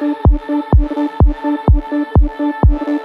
Thank you.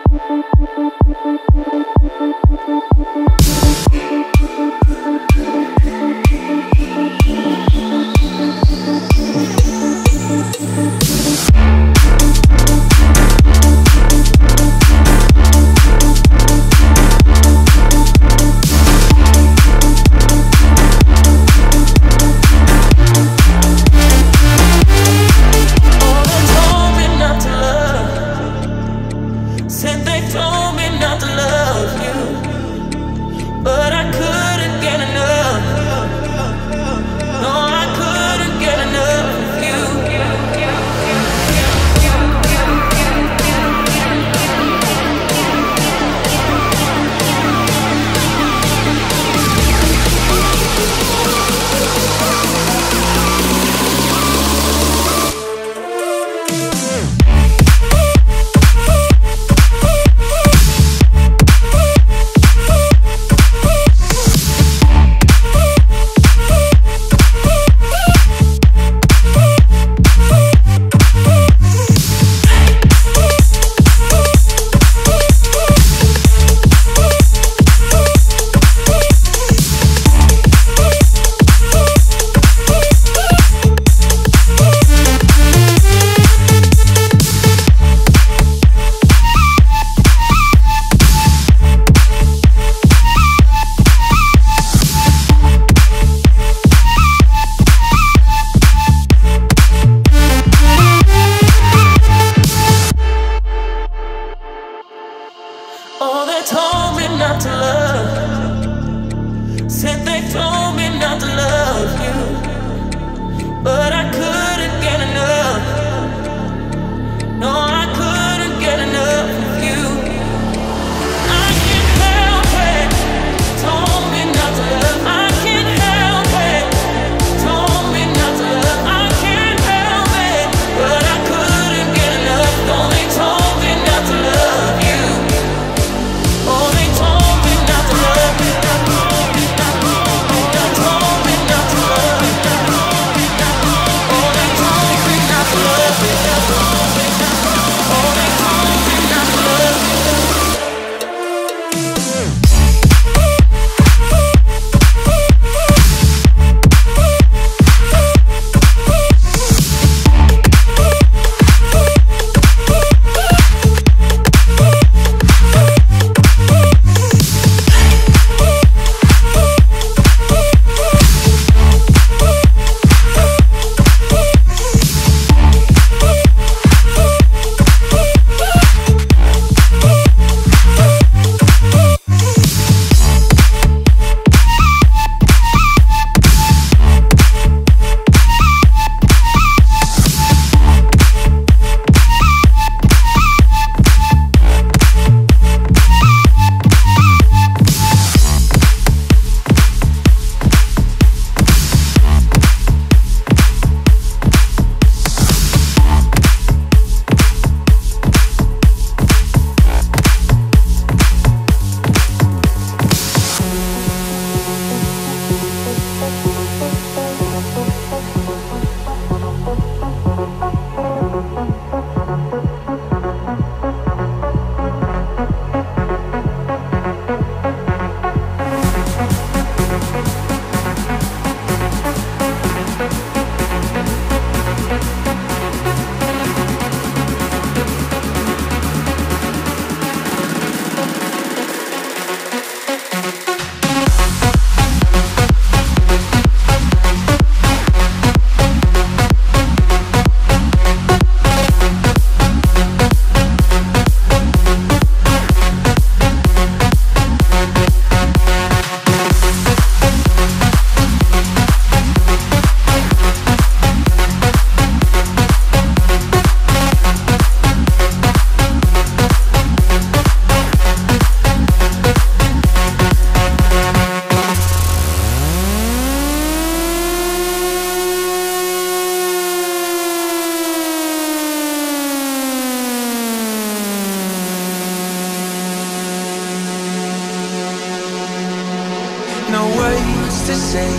Say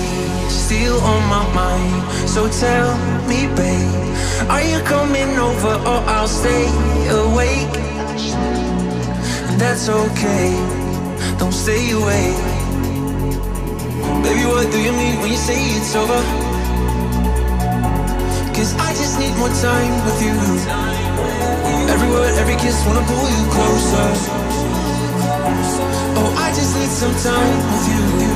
still on my mind. So tell me, babe, are you coming over or I'll stay awake? That's okay, don't stay away. Baby, what do you mean when you say it's over? Cause I just need more time with you. Every word, every kiss, wanna pull you closer. Oh, I just need some time with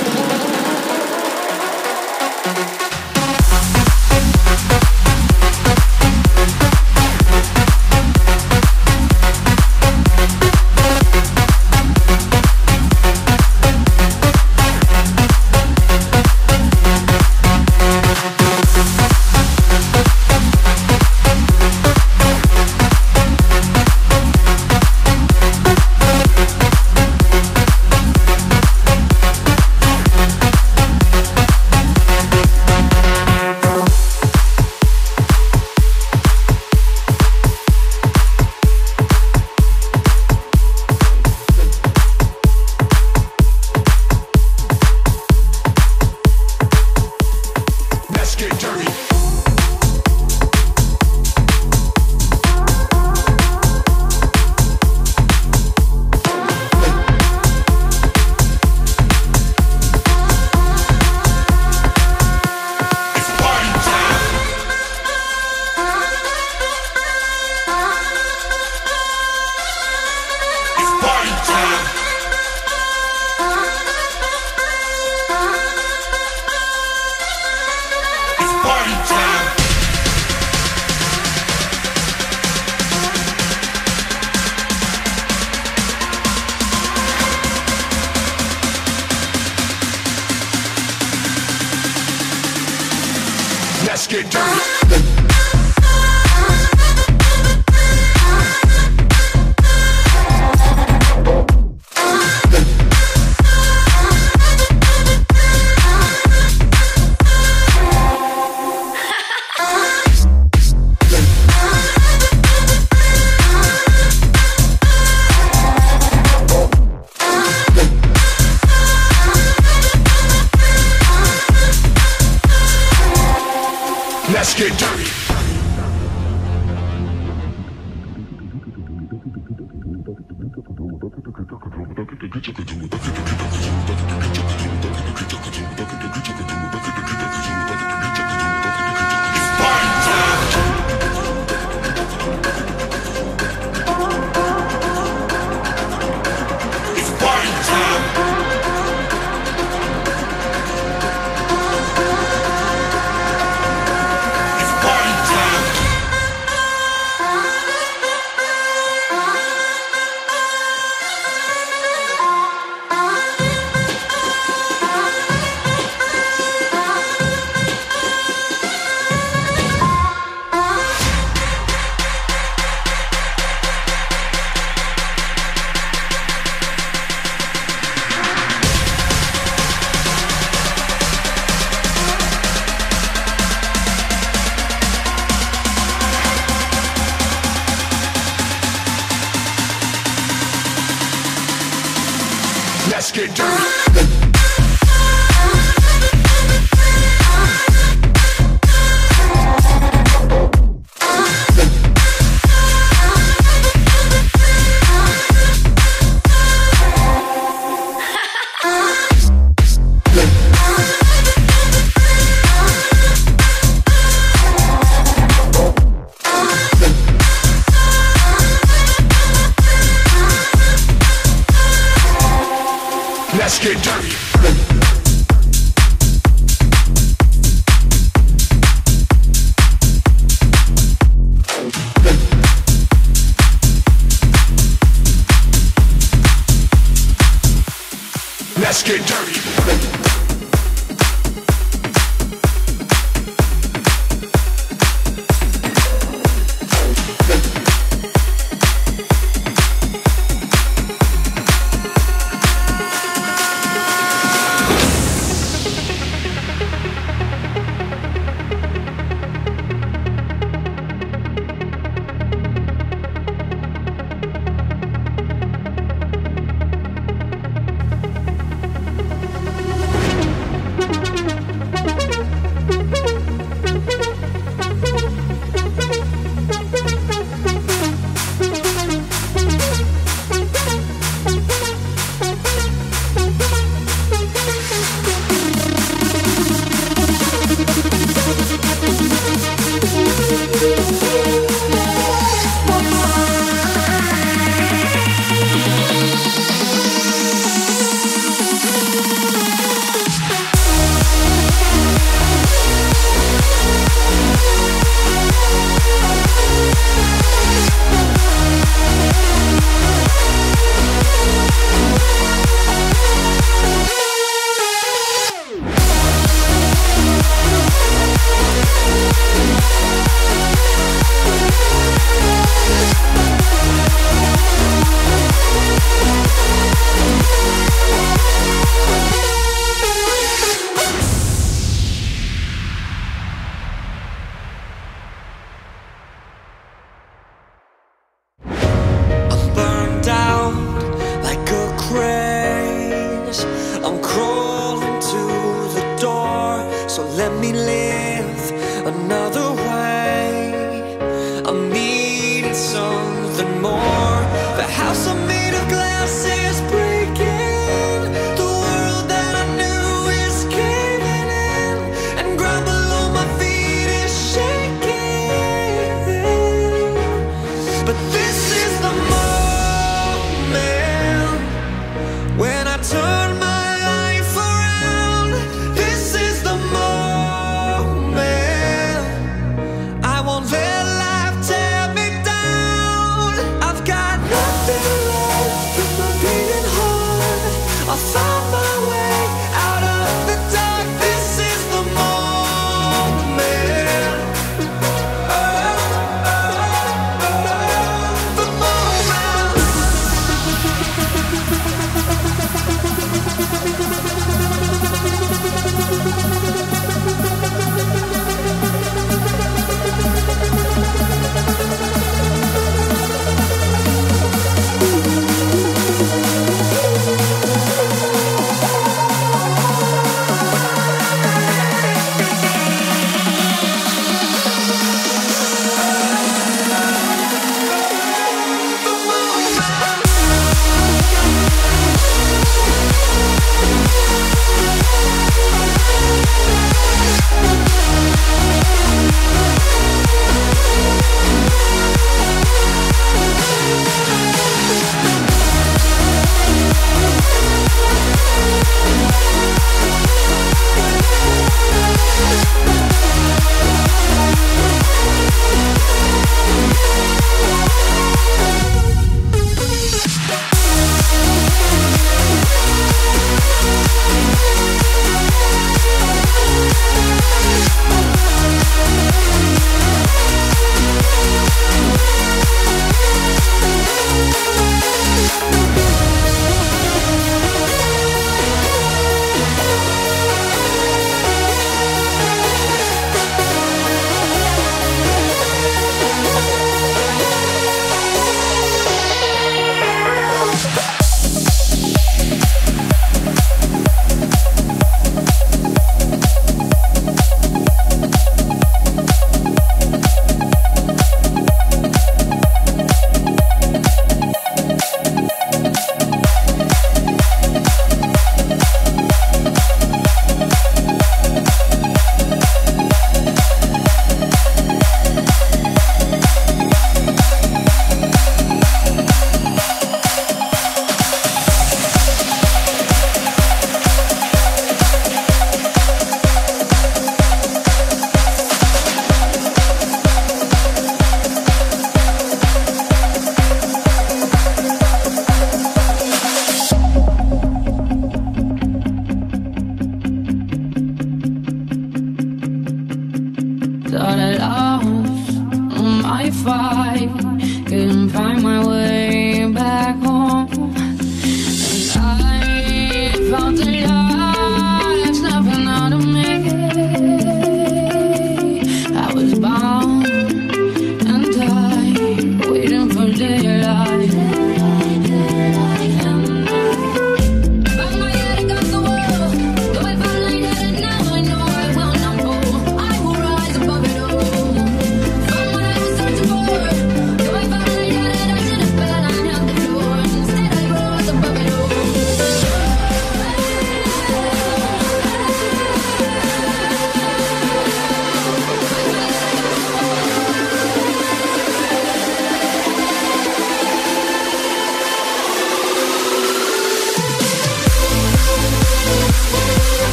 get dirty.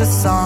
The sun,